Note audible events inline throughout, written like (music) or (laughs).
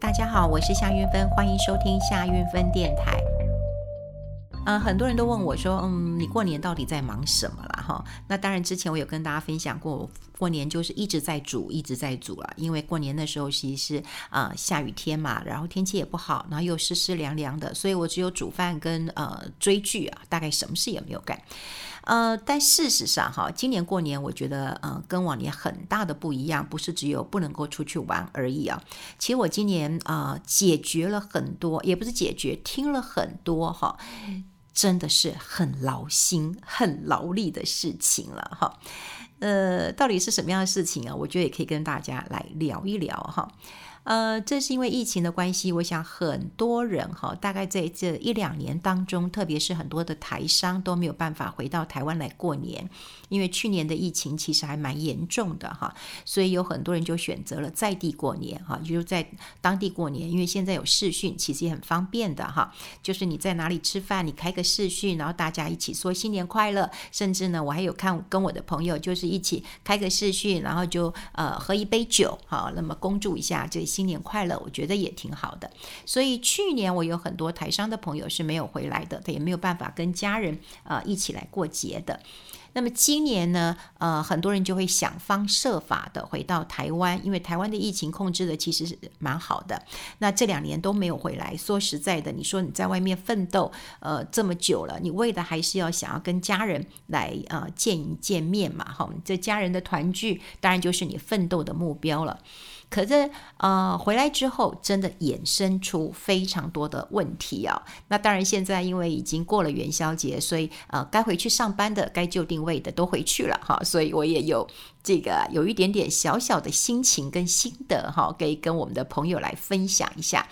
大家好，我是夏韵芬，欢迎收听夏韵芬电台。嗯、很多人都问我说，嗯，你过年到底在忙什么了？哈，那当然，之前我有跟大家分享过，过年就是一直在煮，一直在煮了，因为过年的时候其实是、呃、下雨天嘛，然后天气也不好，然后又湿湿凉凉的，所以我只有煮饭跟呃追剧啊，大概什么事也没有干。呃，但事实上哈，今年过年我觉得呃跟往年很大的不一样，不是只有不能够出去玩而已啊。其实我今年啊、解决了很多，也不是解决，听了很多哈，真的是很劳心、很劳力的事情了哈。呃，到底是什么样的事情啊？我觉得也可以跟大家来聊一聊哈。呃，这是因为疫情的关系，我想很多人哈，大概在这一两年当中，特别是很多的台商都没有办法回到台湾来过年，因为去年的疫情其实还蛮严重的哈，所以有很多人就选择了在地过年哈，就是在当地过年，因为现在有视讯，其实也很方便的哈，就是你在哪里吃饭，你开个视讯，然后大家一起说新年快乐，甚至呢，我还有看跟我的朋友就是一起开个视讯，然后就呃喝一杯酒哈，那么恭祝一下这。新年快乐，我觉得也挺好的。所以去年我有很多台商的朋友是没有回来的，他也没有办法跟家人啊一起来过节的。那么今年呢，呃，很多人就会想方设法的回到台湾，因为台湾的疫情控制的其实是蛮好的。那这两年都没有回来，说实在的，你说你在外面奋斗呃这么久了，你为的还是要想要跟家人来呃见一见面嘛，哈，这家人的团聚当然就是你奋斗的目标了。可是，呃，回来之后真的衍生出非常多的问题啊。那当然，现在因为已经过了元宵节，所以呃，该回去上班的、该就定位的都回去了哈。所以我也有这个有一点点小小的心情跟心得哈，可以跟我们的朋友来分享一下。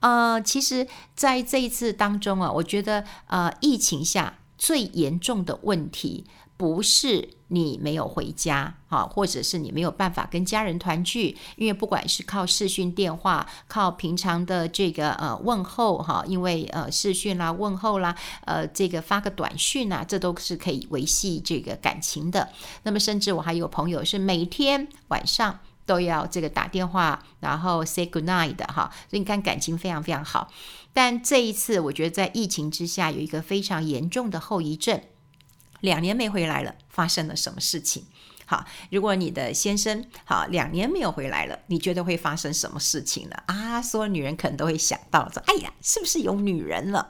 呃，其实在这一次当中啊，我觉得呃，疫情下最严重的问题。不是你没有回家，哈，或者是你没有办法跟家人团聚，因为不管是靠视讯电话，靠平常的这个呃问候，哈，因为呃视讯啦、问候啦，呃这个发个短讯啊，这都是可以维系这个感情的。那么甚至我还有朋友是每天晚上都要这个打电话，然后 say good night 的哈，所以你看感情非常非常好。但这一次我觉得在疫情之下有一个非常严重的后遗症。两年没回来了，发生了什么事情？好，如果你的先生好两年没有回来了，你觉得会发生什么事情呢？啊，所有女人可能都会想到说：“哎呀，是不是有女人了？”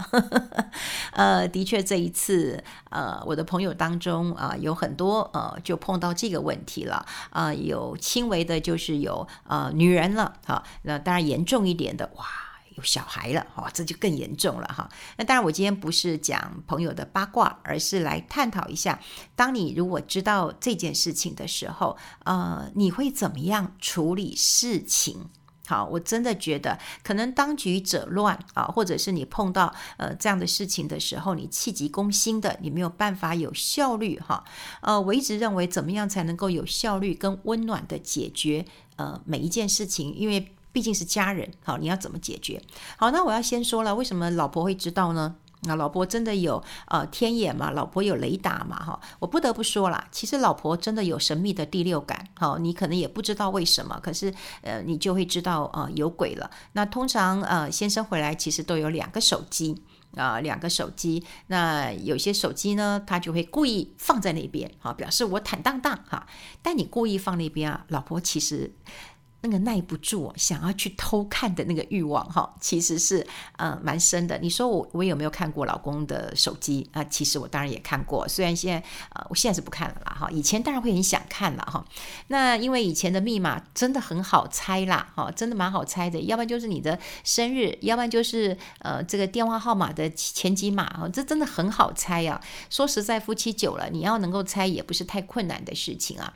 (laughs) 呃，的确，这一次，呃，我的朋友当中啊，呃，有很多呃，就碰到这个问题了啊，有轻微的，就是有呃女人了。好，那当然严重一点的，哇。有小孩了，哦，这就更严重了哈。那当然，我今天不是讲朋友的八卦，而是来探讨一下，当你如果知道这件事情的时候，呃，你会怎么样处理事情？好，我真的觉得可能当局者乱啊，或者是你碰到呃这样的事情的时候，你气急攻心的，你没有办法有效率哈。呃，我一直认为怎么样才能够有效率跟温暖的解决呃每一件事情，因为。毕竟是家人，好，你要怎么解决？好，那我要先说了，为什么老婆会知道呢？那老婆真的有呃天眼嘛？老婆有雷达嘛？哈，我不得不说啦，其实老婆真的有神秘的第六感。好，你可能也不知道为什么，可是呃，你就会知道呃有鬼了。那通常呃先生回来其实都有两个手机啊，两个手机。那有些手机呢，他就会故意放在那边，好，表示我坦荡荡哈。但你故意放那边啊，老婆其实。那个耐不住想要去偷看的那个欲望哈，其实是呃蛮深的。你说我我有没有看过老公的手机啊？其实我当然也看过，虽然现在呃我现在是不看了啦哈。以前当然会很想看了哈。那因为以前的密码真的很好猜啦哈，真的蛮好猜的。要不然就是你的生日，要不然就是呃这个电话号码的前几码啊，这真的很好猜啊。说实在，夫妻久了，你要能够猜也不是太困难的事情啊。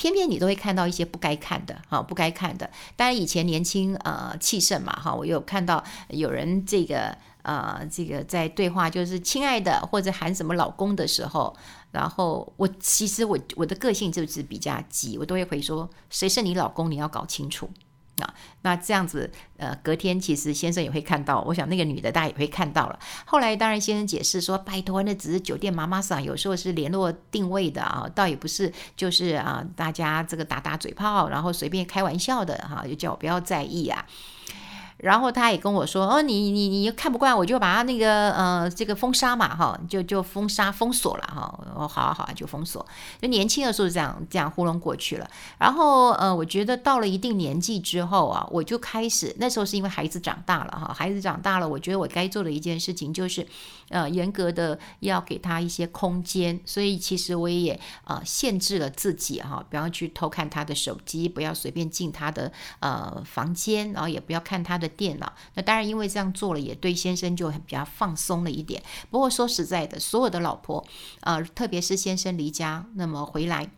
偏偏你都会看到一些不该看的，哈，不该看的。当然以前年轻呃气盛嘛，哈，我有看到有人这个呃这个在对话，就是亲爱的或者喊什么老公的时候，然后我其实我我的个性就是比较急，我都会回说谁是你老公，你要搞清楚。那这样子，呃，隔天其实先生也会看到，我想那个女的大家也会看到了。后来当然先生解释说，拜托，那只是酒店妈妈桑，有时候是联络定位的啊，倒也不是就是啊，大家这个打打嘴炮，然后随便开玩笑的哈，就叫我不要在意啊。然后他也跟我说：“哦，你你你看不惯，我就把他那个呃这个封杀嘛，哈，就就封杀封锁了哈。哦，好啊好啊，就封锁。就年轻的时候这样这样糊弄过去了。然后呃，我觉得到了一定年纪之后啊，我就开始那时候是因为孩子长大了哈，孩子长大了，我觉得我该做的一件事情就是呃严格的要给他一些空间，所以其实我也呃限制了自己哈，不要去偷看他的手机，不要随便进他的呃房间，然后也不要看他的。电脑，那当然，因为这样做了，也对先生就很比较放松了一点。不过说实在的，所有的老婆，呃，特别是先生离家，那么回来，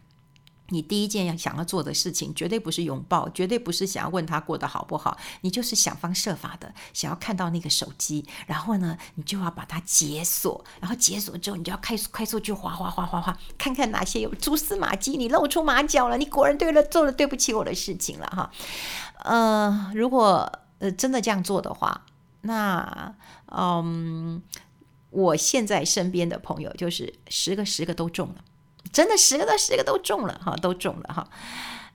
你第一件要想要做的事情，绝对不是拥抱，绝对不是想要问他过得好不好，你就是想方设法的想要看到那个手机，然后呢，你就要把它解锁，然后解锁之后，你就要快速快速去滑滑滑滑滑，看看哪些有蛛丝马迹，你露出马脚了，你果然对了，做了对不起我的事情了哈。呃，如果。呃，真的这样做的话，那嗯，我现在身边的朋友就是十个十个都中了，真的十个都十个都中了哈，都中了哈。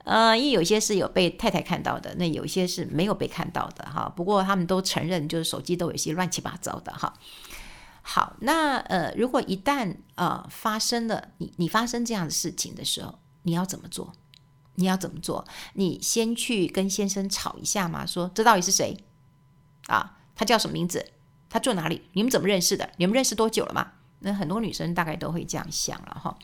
呃，因为有些是有被太太看到的，那有些是没有被看到的哈。不过他们都承认，就是手机都有些乱七八糟的哈。好，那呃，如果一旦呃发生了你你发生这样的事情的时候，你要怎么做？你要怎么做？你先去跟先生吵一下嘛，说这到底是谁啊？他叫什么名字？他住哪里？你们怎么认识的？你们认识多久了嘛？那很多女生大概都会这样想了哈。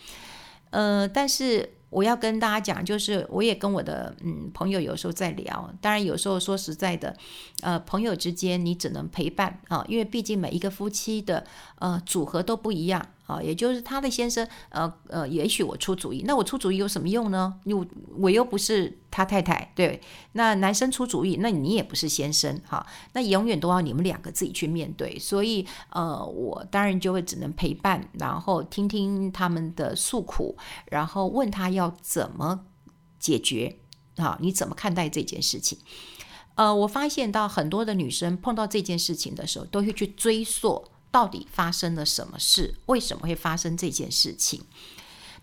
呃，但是我要跟大家讲，就是我也跟我的嗯朋友有时候在聊，当然有时候说实在的，呃，朋友之间你只能陪伴啊，因为毕竟每一个夫妻的呃组合都不一样。啊，也就是他的先生，呃呃，也许我出主意，那我出主意有什么用呢？又我又不是他太太，对，那男生出主意，那你也不是先生，哈，那永远都要你们两个自己去面对，所以呃，我当然就会只能陪伴，然后听听他们的诉苦，然后问他要怎么解决，啊，你怎么看待这件事情？呃，我发现到很多的女生碰到这件事情的时候，都会去追溯。到底发生了什么事？为什么会发生这件事情？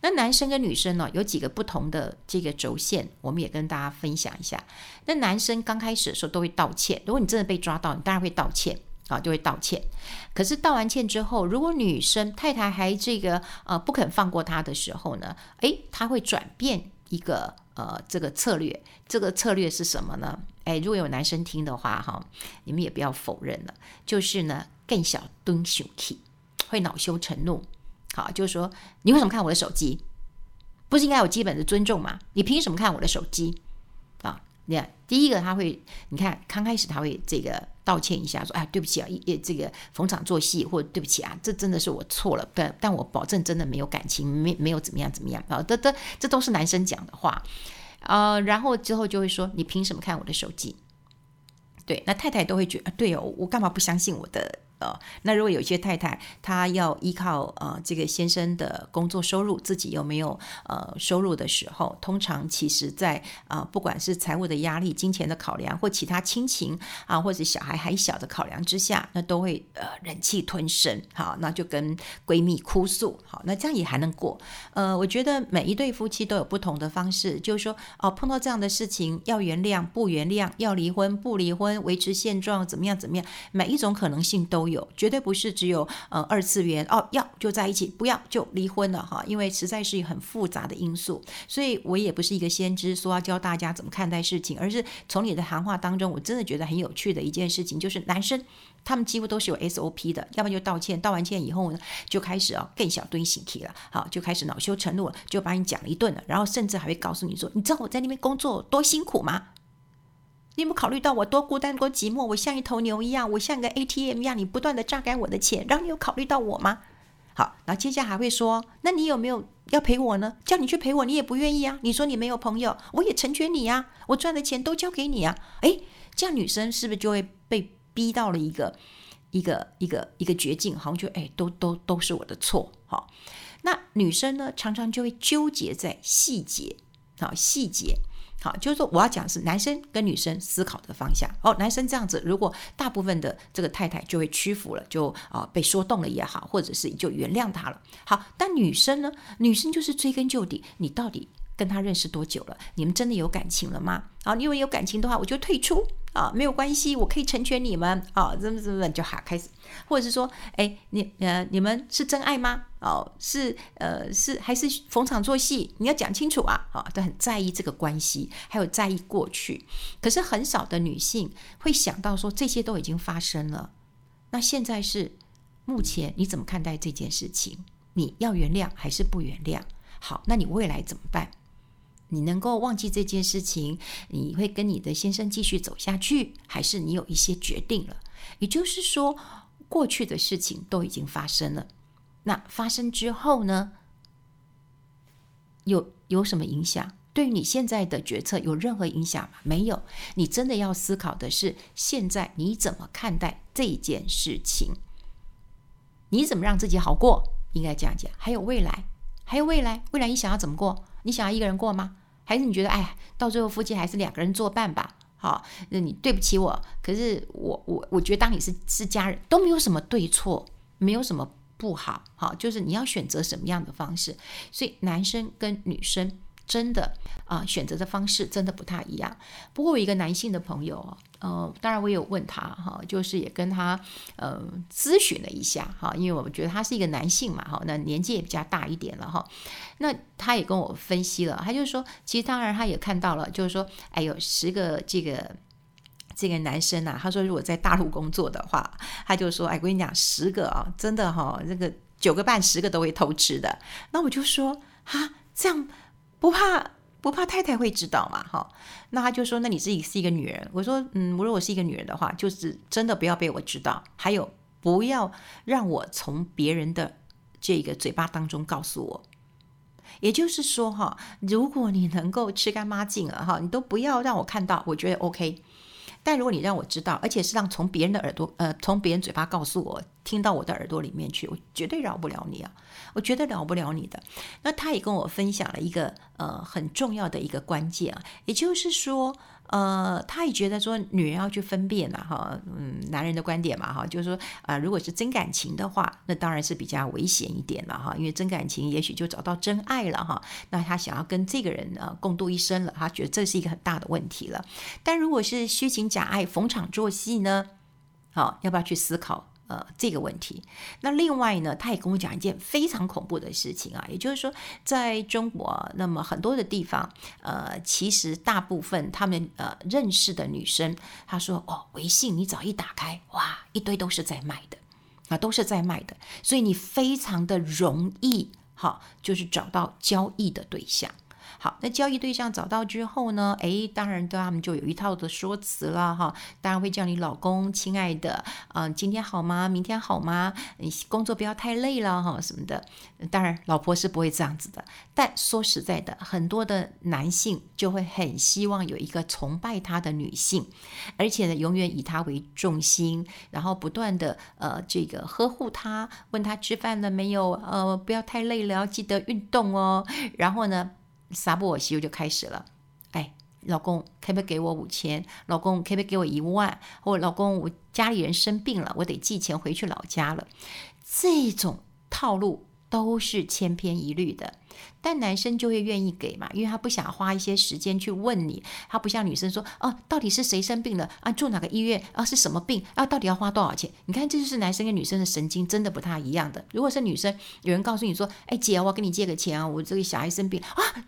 那男生跟女生呢，有几个不同的这个轴线，我们也跟大家分享一下。那男生刚开始的时候都会道歉，如果你真的被抓到，你当然会道歉啊，就会道歉。可是道完歉之后，如果女生太太还这个呃不肯放过他的时候呢，诶，他会转变一个呃这个策略。这个策略是什么呢？哎，如果有男生听的话哈，你们也不要否认了，就是呢。更小蹲小气，会恼羞成怒。好，就是说，你为什么看我的手机？不是应该有基本的尊重吗？你凭什么看我的手机？你看，第一个他会，你看刚开始他会这个道歉一下，说，哎，对不起啊，也这个逢场作戏，或对不起啊，这真的是我错了，但但我保证真的没有感情，没没有怎么样怎么样啊，这这这都是男生讲的话，呃，然后之后就会说，你凭什么看我的手机？对，那太太都会觉得，对哦，我干嘛不相信我的？呃，那如果有些太太她要依靠呃这个先生的工作收入，自己又没有呃收入的时候，通常其实在啊、呃、不管是财务的压力、金钱的考量，或其他亲情啊，或者小孩还小的考量之下，那都会呃忍气吞声，好，那就跟闺蜜哭诉，好，那这样也还能过。呃，我觉得每一对夫妻都有不同的方式，就是说哦、碰到这样的事情要原谅不原谅，要离婚不离婚，维持现状怎么样怎么样，每一种可能性都有。绝对不是只有呃二次元哦，要就在一起，不要就离婚了哈，因为实在是很复杂的因素，所以我也不是一个先知，说要教大家怎么看待事情，而是从你的谈话当中，我真的觉得很有趣的一件事情，就是男生他们几乎都是有 SOP 的，要不然就道歉，道完歉以后呢，就开始啊更小蹲醒气了，好，就开始恼羞成怒了，就把你讲一顿了，然后甚至还会告诉你说，你知道我在那边工作多辛苦吗？你有没有考虑到我多孤单多寂寞？我像一头牛一样，我像个 ATM 一样，你不断的榨干我的钱，然后你有考虑到我吗？好，然后接下来还会说，那你有没有要陪我呢？叫你去陪我，你也不愿意啊。你说你没有朋友，我也成全你呀，我赚的钱都交给你啊。诶，这样女生是不是就会被逼到了一个一个一个一个绝境？好像就诶，都都都是我的错。好，那女生呢，常常就会纠结在细节，好细节。好，就是说我要讲是男生跟女生思考的方向。哦，男生这样子，如果大部分的这个太太就会屈服了，就啊、被说动了也好，或者是就原谅他了。好，但女生呢？女生就是追根究底，你到底跟他认识多久了？你们真的有感情了吗？啊，因为有感情的话，我就退出啊，没有关系，我可以成全你们啊，怎么怎么就好开始，或者是说，哎，你呃，你们是真爱吗？哦，是呃，是还是逢场作戏？你要讲清楚啊，啊，都很在意这个关系，还有在意过去。可是很少的女性会想到说，这些都已经发生了，那现在是目前你怎么看待这件事情？你要原谅还是不原谅？好，那你未来怎么办？你能够忘记这件事情，你会跟你的先生继续走下去，还是你有一些决定了？也就是说，过去的事情都已经发生了。那发生之后呢？有有什么影响？对于你现在的决策有任何影响吗？没有。你真的要思考的是，现在你怎么看待这件事情？你怎么让自己好过？应该这样讲。还有未来，还有未来，未来你想要怎么过？你想要一个人过吗？还是你觉得，哎，到最后夫妻还是两个人作伴吧？好，那你对不起我，可是我我我觉得当你是是家人，都没有什么对错，没有什么不好，好，就是你要选择什么样的方式。所以男生跟女生。真的啊，选择的方式真的不太一样。不过我一个男性的朋友，呃，当然我也有问他哈，就是也跟他呃咨询了一下哈，因为我觉得他是一个男性嘛哈，那年纪也比较大一点了哈。那他也跟我分析了，他就说，其实当然他也看到了，就是说，哎呦，十个这个这个男生呐，他说如果在大陆工作的话，他就说，哎，我跟你讲，十个啊，真的哈，这个九个半十个都会偷吃的。那我就说，哈，这样。不怕不怕太太会知道嘛？哈，那他就说：“那你自己是一个女人。”我说：“嗯，如果我是一个女人的话，就是真的不要被我知道。还有，不要让我从别人的这个嘴巴当中告诉我。也就是说，哈，如果你能够吃干抹净了，哈，你都不要让我看到，我觉得 OK。但如果你让我知道，而且是让从别人的耳朵，呃，从别人嘴巴告诉我，听到我的耳朵里面去，我绝对饶不了你啊！我绝对饶不了你的。那他也跟我分享了一个呃很重要的一个关键啊，也就是说。呃，他也觉得说女人要去分辨了哈，嗯，男人的观点嘛哈，就是说啊、呃，如果是真感情的话，那当然是比较危险一点了哈，因为真感情也许就找到真爱了哈，那他想要跟这个人呃共度一生了，他觉得这是一个很大的问题了。但如果是虚情假爱、逢场作戏呢，好，要不要去思考？呃，这个问题。那另外呢，他也跟我讲一件非常恐怖的事情啊，也就是说，在中国，那么很多的地方，呃，其实大部分他们呃认识的女生，她说哦，微信你只要一打开，哇，一堆都是在卖的，啊，都是在卖的，所以你非常的容易，哈，就是找到交易的对象。好，那交易对象找到之后呢？诶，当然对他们就有一套的说辞了哈。当然会叫你老公、亲爱的，嗯、今天好吗？明天好吗？你工作不要太累了哈，什么的。当然，老婆是不会这样子的。但说实在的，很多的男性就会很希望有一个崇拜他的女性，而且呢，永远以他为重心，然后不断的呃这个呵护他，问他吃饭了没有？呃，不要太累了，要记得运动哦。然后呢？撒布我媳妇就开始了，哎，老公可不可以给我五千？老公可不可以给我一万？或老公我家里人生病了，我得寄钱回去老家了。这种套路都是千篇一律的，但男生就会愿意给嘛，因为他不想花一些时间去问你，他不像女生说，哦，到底是谁生病了啊？住哪个医院啊？是什么病啊？到底要花多少钱？你看，这就是男生跟女生的神经真的不太一样的。如果是女生，有人告诉你说，哎，姐，我要跟你借个钱啊，我这个小孩生病啊。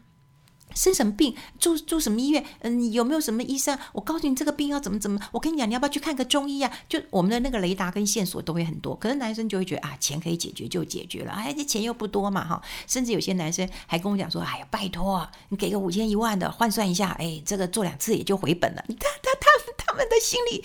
生什么病？住住什么医院？嗯，有没有什么医生？我告诉你，这个病要怎么怎么？我跟你讲，你要不要去看个中医啊？就我们的那个雷达跟线索都会很多。可是男生就会觉得啊，钱可以解决就解决了，哎，这钱又不多嘛，哈。甚至有些男生还跟我讲说，哎呀，拜托，你给个五千一万的换算一下，哎，这个做两次也就回本了。他他他他们的心里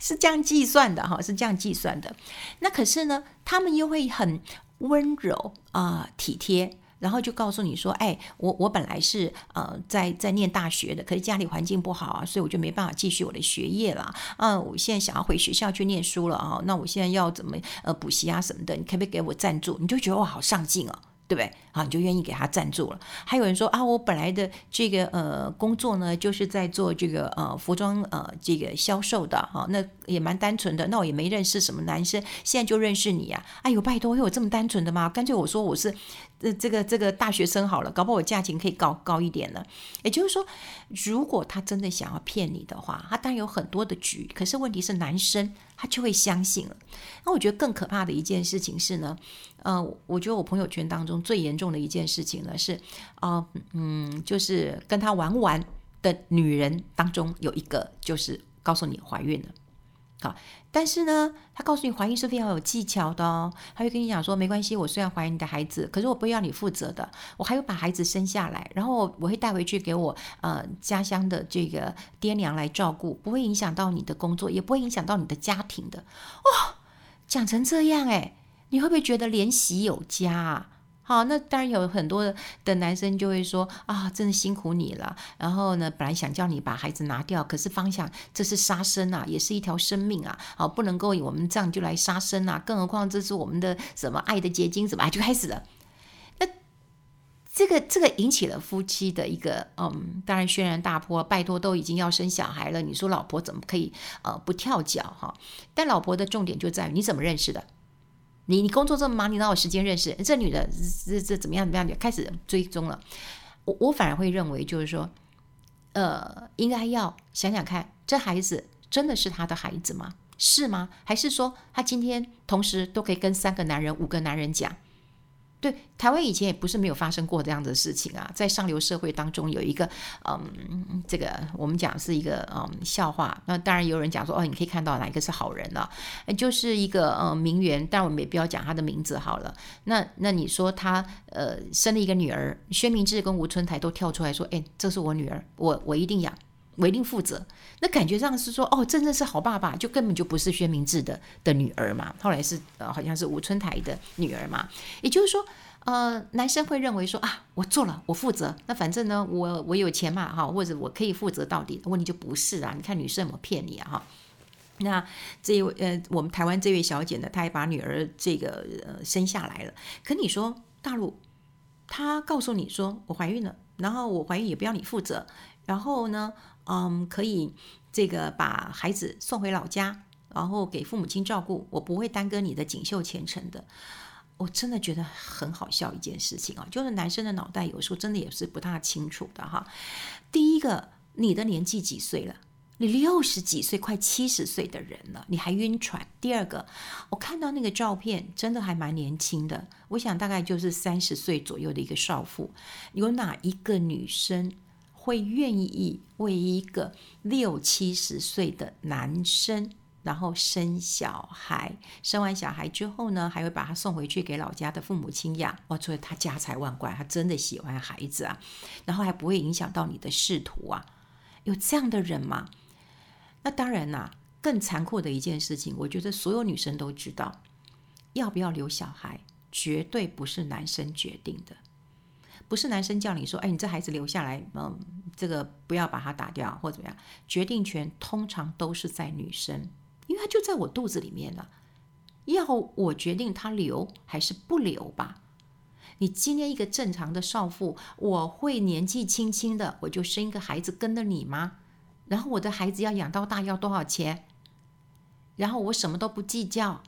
是这样计算的，哈，是这样计算的。那可是呢，他们又会很温柔啊，体贴。然后就告诉你说，哎，我我本来是呃在在念大学的，可是家里环境不好啊，所以我就没办法继续我的学业了。嗯、我现在想要回学校去念书了啊，那我现在要怎么呃补习啊什么的？你可不可以给我赞助？你就觉得我，好上进啊。对不对？好，你就愿意给他赞助了。还有人说啊，我本来的这个呃工作呢，就是在做这个呃服装呃这个销售的哈、那也蛮单纯的。那我也没认识什么男生，现在就认识你啊。哎呦，拜托，有这么单纯的吗？干脆我说我是这这个这个大学生好了，搞不好我价钱可以高高一点呢。也就是说，如果他真的想要骗你的话，他当然有很多的局。可是问题是，男生他就会相信了。那我觉得更可怕的一件事情是呢，呃，我觉得我朋友圈当中最严重的一件事情呢是，呃，嗯，就是跟他玩玩的女人当中有一个就是告诉你怀孕了。好，但是呢，他告诉你怀孕是非常有技巧的哦。他会跟你讲说，没关系，我虽然怀孕你的孩子，可是我不要你负责的，我还会把孩子生下来，然后我会带回去给我呃家乡的这个爹娘来照顾，不会影响到你的工作，也不会影响到你的家庭的。哦，讲成这样诶，你会不会觉得怜惜有加啊？好，那当然有很多的男生就会说啊，真的辛苦你了。然后呢，本来想叫你把孩子拿掉，可是方向这是杀生啊，也是一条生命啊，好，不能够我们这样就来杀生啊。更何况这是我们的什么爱的结晶，什么就开始了。那这个这个引起了夫妻的一个嗯，当然轩然大波。拜托，都已经要生小孩了，你说老婆怎么可以呃不跳脚哈？但老婆的重点就在于你怎么认识的。你你工作这么忙，你哪有时间认识这女的？这这怎么样怎么样？就开始追踪了。我我反而会认为，就是说，呃，应该要想想看，这孩子真的是他的孩子吗？是吗？还是说他今天同时都可以跟三个男人、五个男人讲？对，台湾以前也不是没有发生过这样的事情啊，在上流社会当中有一个，嗯，这个我们讲是一个嗯笑话。那当然有人讲说，哦，你可以看到哪一个是好人了，就是一个嗯名媛，但我们也不要讲她的名字好了。那那你说她呃生了一个女儿，薛明志跟吴春台都跳出来说，哎，这是我女儿，我我一定养。我一定负责，那感觉上是说，哦，真的是好爸爸，就根本就不是薛明志的的女儿嘛。后来是呃，好像是吴春台的女儿嘛。也就是说，呃，男生会认为说啊，我做了，我负责，那反正呢，我我有钱嘛，哈，或者我可以负责到底。问题就不是啊，你看女生有没有骗你啊，哈。那这一位呃，我们台湾这位小姐呢，她也把女儿这个呃生下来了。可你说大陆，她告诉你说我怀孕了，然后我怀孕也不要你负责，然后呢？嗯，可以这个把孩子送回老家，然后给父母亲照顾，我不会耽搁你的锦绣前程的。我真的觉得很好笑一件事情啊，就是男生的脑袋有时候真的也是不大清楚的哈。第一个，你的年纪几岁了？你六十几岁，快七十岁的人了，你还晕船？第二个，我看到那个照片，真的还蛮年轻的，我想大概就是三十岁左右的一个少妇。有哪一个女生？会愿意为一个六七十岁的男生，然后生小孩，生完小孩之后呢，还会把他送回去给老家的父母亲养。哇，所以他家财万贯，他真的喜欢孩子啊，然后还不会影响到你的仕途啊。有这样的人吗？那当然啦，更残酷的一件事情，我觉得所有女生都知道，要不要留小孩，绝对不是男生决定的。不是男生叫你说，哎，你这孩子留下来，嗯，这个不要把他打掉或怎么样，决定权通常都是在女生，因为他就在我肚子里面了，要我决定他留还是不留吧。你今天一个正常的少妇，我会年纪轻轻的我就生一个孩子跟着你吗？然后我的孩子要养到大要多少钱？然后我什么都不计较，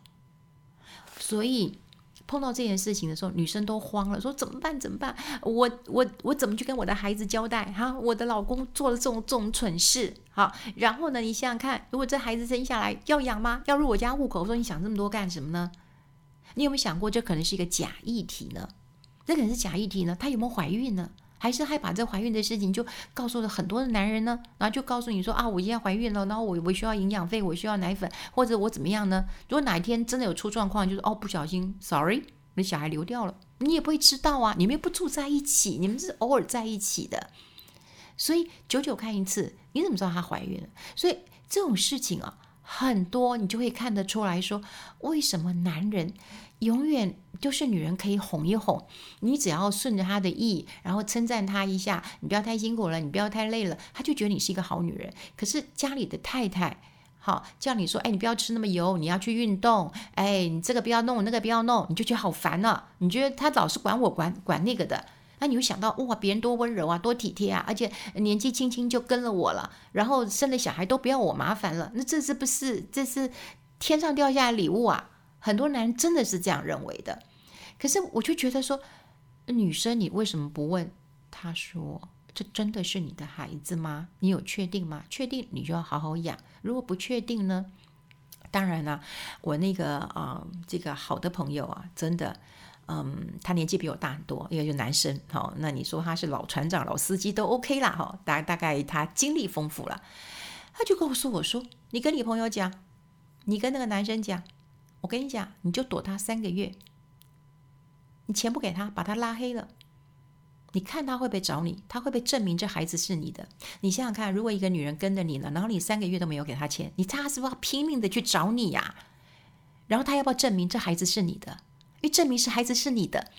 所以。碰到这件事情的时候，女生都慌了，说怎么办？怎么办？我我我怎么去跟我的孩子交代？哈，我的老公做了这种这种蠢事，好，然后呢，你想想看，如果这孩子生下来要养吗？要入我家户口？我说你想这么多干什么呢？你有没有想过，这可能是一个假议题呢？这可能是假议题呢？她有没有怀孕呢？还是害怕这怀孕的事情就告诉了很多的男人呢？然后就告诉你说啊，我现在怀孕了，然后我我需要营养费，我需要奶粉，或者我怎么样呢？如果哪一天真的有出状况，就是哦不小心，sorry，你小孩流掉了，你也不会知道啊，你们又不住在一起，你们是偶尔在一起的，所以久久看一次，你怎么知道她怀孕了？所以这种事情啊，很多你就会看得出来说，为什么男人？永远就是女人可以哄一哄，你只要顺着她的意，然后称赞她一下，你不要太辛苦了，你不要太累了，她就觉得你是一个好女人。可是家里的太太，好叫你说，哎，你不要吃那么油，你要去运动，哎，你这个不要弄，那个不要弄，你就觉得好烦了啊。你觉得她老是管我管管那个的，那你会想到哇，别人多温柔啊，多体贴啊，而且年纪轻轻就跟了我了，然后生了小孩都不要我麻烦了，那这是不是这是天上掉下来礼物啊？很多男人真的是这样认为的，可是我就觉得说，女生，你为什么不问？他说：“这真的是你的孩子吗？你有确定吗？确定你就要好好养。如果不确定呢？当然了，我那个啊、这个好的朋友啊，真的，嗯，他年纪比我大很多，因为就男生。好，那你说他是老船长、老司机都 OK 啦。哈，大大概他经历丰富了，他就告诉我说：你跟你朋友讲，你跟那个男生讲，我跟你讲，你就躲他三个月。”你钱不给他，把他拉黑了，你看他会不会找你？他会不会证明这孩子是你的？你想想看，如果一个女人跟着你了，然后你三个月都没有给他钱，你他是不是要拼命的去找你呀？然后他要不要证明这孩子是你的？因为证明是孩子是你的，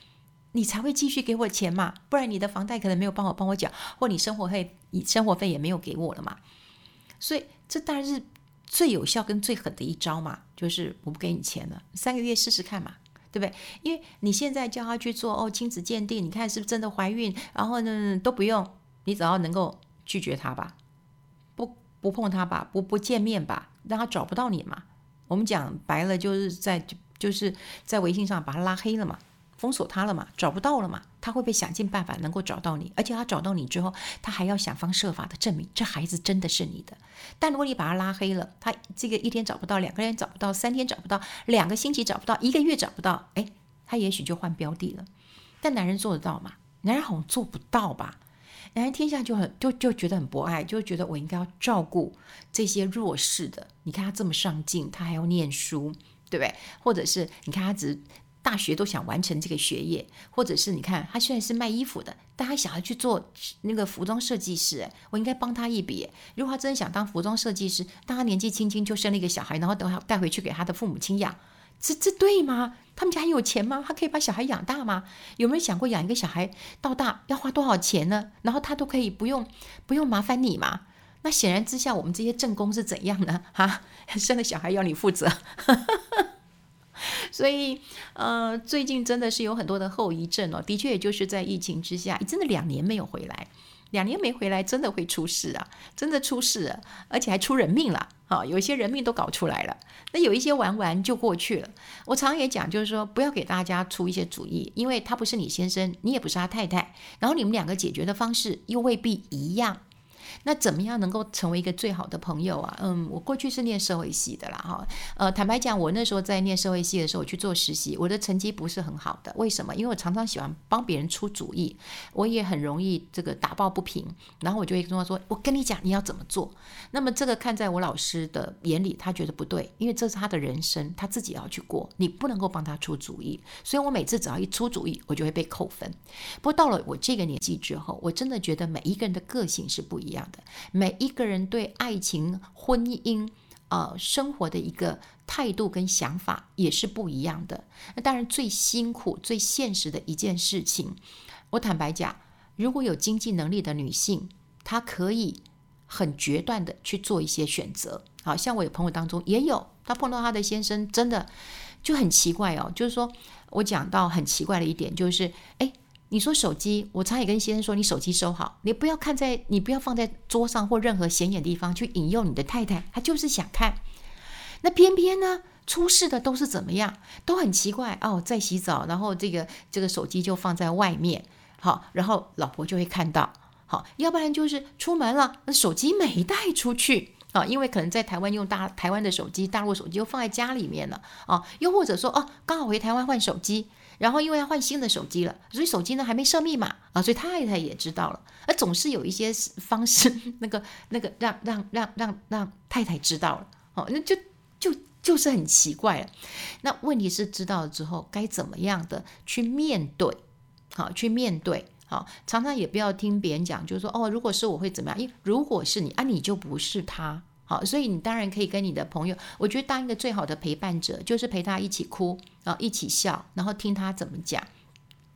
你才会继续给我钱嘛。不然你的房贷可能没有办法帮我缴，或你生活费生活费也没有给我了嘛。所以这当然是最有效跟最狠的一招嘛，就是我不给你钱了，三个月试试看嘛。对不对？因为你现在叫他去做哦亲子鉴定，你看是不是真的怀孕？然后呢都不用，你只要能够拒绝他吧，不不碰他吧，不不见面吧，让他找不到你嘛。我们讲白了就是在就是在微信上把他拉黑了嘛。封锁他了嘛？找不到了嘛？他会不会想尽办法能够找到你？而且他找到你之后，他还要想方设法的证明这孩子真的是你的。但如果你把他拉黑了，他这个一天找不到，两个人找不到，三天找不到，两个星期找不到，一个月找不到，哎，他也许就换标的了。但男人做得到吗？男人好像做不到吧？男人天下就很就就觉得很博爱，就觉得我应该要照顾这些弱势的。你看他这么上进，他还要念书，对不对？或者是你看他只。大学都想完成这个学业，或者是你看他虽然是卖衣服的，但他想要去做那个服装设计师，我应该帮他一笔。如果他真的想当服装设计师，当他年纪轻轻就生了一个小孩，然后等他带回去给他的父母亲养，这这对吗？他们家有钱吗？他可以把小孩养大吗？有没有想过养一个小孩到大要花多少钱呢？然后他都可以不用不用麻烦你吗？那显然之下，我们这些正宫是怎样呢？哈，生了小孩要你负责。(laughs) 所以，呃，最近真的是有很多的后遗症哦。的确，也就是在疫情之下，真的两年没有回来，两年没回来，真的会出事啊！真的出事了，而且还出人命了。好，有一些人命都搞出来了。那有一些玩玩就过去了。我常也讲，就是说不要给大家出一些主意，因为他不是你先生，你也不是他太太，然后你们两个解决的方式又未必一样。那怎么样能够成为一个最好的朋友啊？嗯，我过去是念社会系的啦，哈，呃，坦白讲，我那时候在念社会系的时候，我去做实习，我的成绩不是很好的。为什么？因为我常常喜欢帮别人出主意，我也很容易这个打抱不平，然后我就会跟他说：“我跟你讲，你要怎么做。”那么这个看在我老师的眼里，他觉得不对，因为这是他的人生，他自己要去过，你不能够帮他出主意。所以我每次只要一出主意，我就会被扣分。不过到了我这个年纪之后，我真的觉得每一个人的个性是不一样每一个人对爱情、婚姻、呃生活的一个态度跟想法也是不一样的。那当然，最辛苦、最现实的一件事情，我坦白讲，如果有经济能力的女性，她可以很决断的去做一些选择。好像我有朋友当中也有，她碰到她的先生，真的就很奇怪哦。就是说我讲到很奇怪的一点，就是哎。你说手机，我常也跟先生说，你手机收好，你不要看在，你不要放在桌上或任何显眼的地方去引诱你的太太，她就是想看。那偏偏呢，出事的都是怎么样，都很奇怪哦，在洗澡，然后这个这个手机就放在外面，好，然后老婆就会看到，好，要不然就是出门了，那手机没带出去啊，因为可能在台湾用大台湾的手机，大陆手机又放在家里面了啊，又或者说哦，刚好回台湾换手机。然后因为要换新的手机了，所以手机呢还没设密码啊，所以太太也知道了。而总是有一些方式，(laughs) 那个那个让让让让让太太知道了，哦，那就就就是很奇怪了。那问题是知道了之后该怎么样的去面对？好，去面对。好，常常也不要听别人讲，就是说哦，如果是我会怎么样？因为如果是你啊，你就不是他。好，所以你当然可以跟你的朋友，我觉得当一个最好的陪伴者，就是陪他一起哭，然后一起笑，然后听他怎么讲。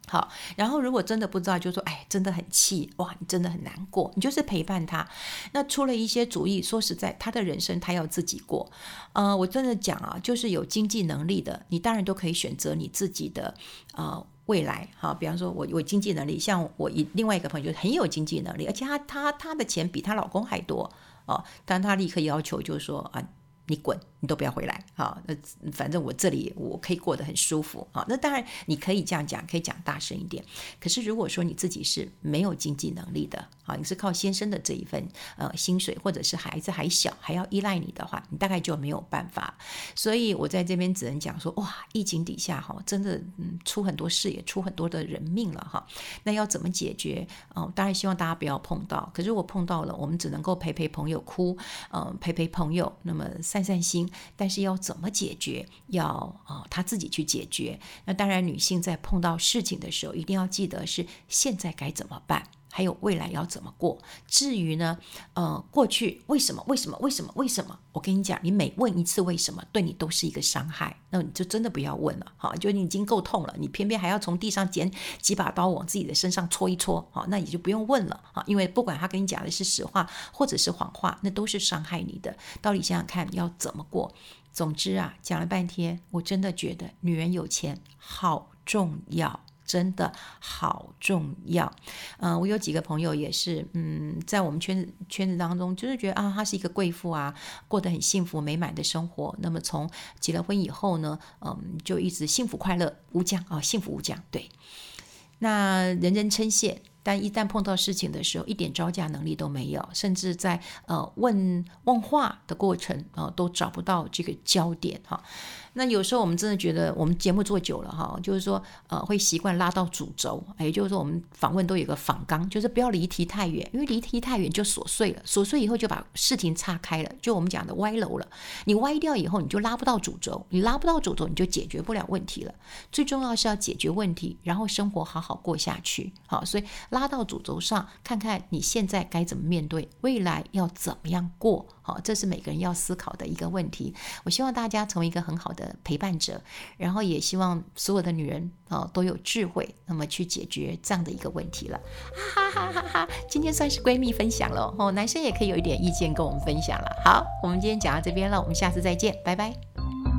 好，然后如果真的不知道，就说哎，真的很气哇，你真的很难过，你就是陪伴他。那出了一些主意，说实在，他的人生他要自己过。呃，我真的讲啊，就是有经济能力的，你当然都可以选择你自己的呃未来。好，比方说我有经济能力，像我一另外一个朋友就很有经济能力，而且他他他的钱比她老公还多。哦，但他立刻要求就是说啊，你滚，你都不要回来，啊，那反正我这里我可以过得很舒服，啊，那当然你可以这样讲，可以讲大声一点。可是如果说你自己是没有经济能力的，啊，你是靠先生的这一份呃薪水，或者是孩子还小还要依赖你的话，你大概就没有办法。所以我在这边只能讲说，哇，疫情底下哈，真的嗯出很多事，也出很多的人命了哈。那要怎么解决？哦，当然希望大家不要碰到。可是我碰到了，我们只能够陪陪朋友哭，嗯，陪陪朋友，那么。散散心，但是要怎么解决？要啊、哦，他自己去解决。那当然，女性在碰到事情的时候，一定要记得是现在该怎么办。还有未来要怎么过？至于呢，呃，过去为什么？为什么？为什么？为什么？我跟你讲，你每问一次为什么，对你都是一个伤害。那你就真的不要问了，哈，就你已经够痛了，你偏偏还要从地上捡几把刀往自己的身上戳一戳，好，那你就不用问了，哈，因为不管他跟你讲的是实话或者是谎话，那都是伤害你的。到底想想看，要怎么过？总之啊，讲了半天，我真的觉得女人有钱好重要。真的好重要，嗯、我有几个朋友也是，嗯，在我们圈子圈子当中，就是觉得啊，她是一个贵妇啊，过得很幸福美满的生活。那么从结了婚以后呢，嗯，就一直幸福快乐无疆啊，幸福无疆。对，那人人称羡，但一旦碰到事情的时候，一点招架能力都没有，甚至在呃问问话的过程啊、呃，都找不到这个焦点哈。那有时候我们真的觉得，我们节目做久了哈，就是说，呃，会习惯拉到主轴，也就是说，我们访问都有个访纲，就是不要离题太远，因为离题太远就琐碎了，琐碎以后就把事情岔开了，就我们讲的歪楼了。你歪掉以后，你就拉不到主轴，你拉不到主轴，你就解决不了问题了。最重要是要解决问题，然后生活好好过下去。好，所以拉到主轴上，看看你现在该怎么面对，未来要怎么样过。这是每个人要思考的一个问题。我希望大家成为一个很好的陪伴者，然后也希望所有的女人啊都有智慧，那么去解决这样的一个问题了。哈哈哈哈哈！今天算是闺蜜分享了哦，男生也可以有一点意见跟我们分享了。好，我们今天讲到这边了，我们下次再见，拜拜。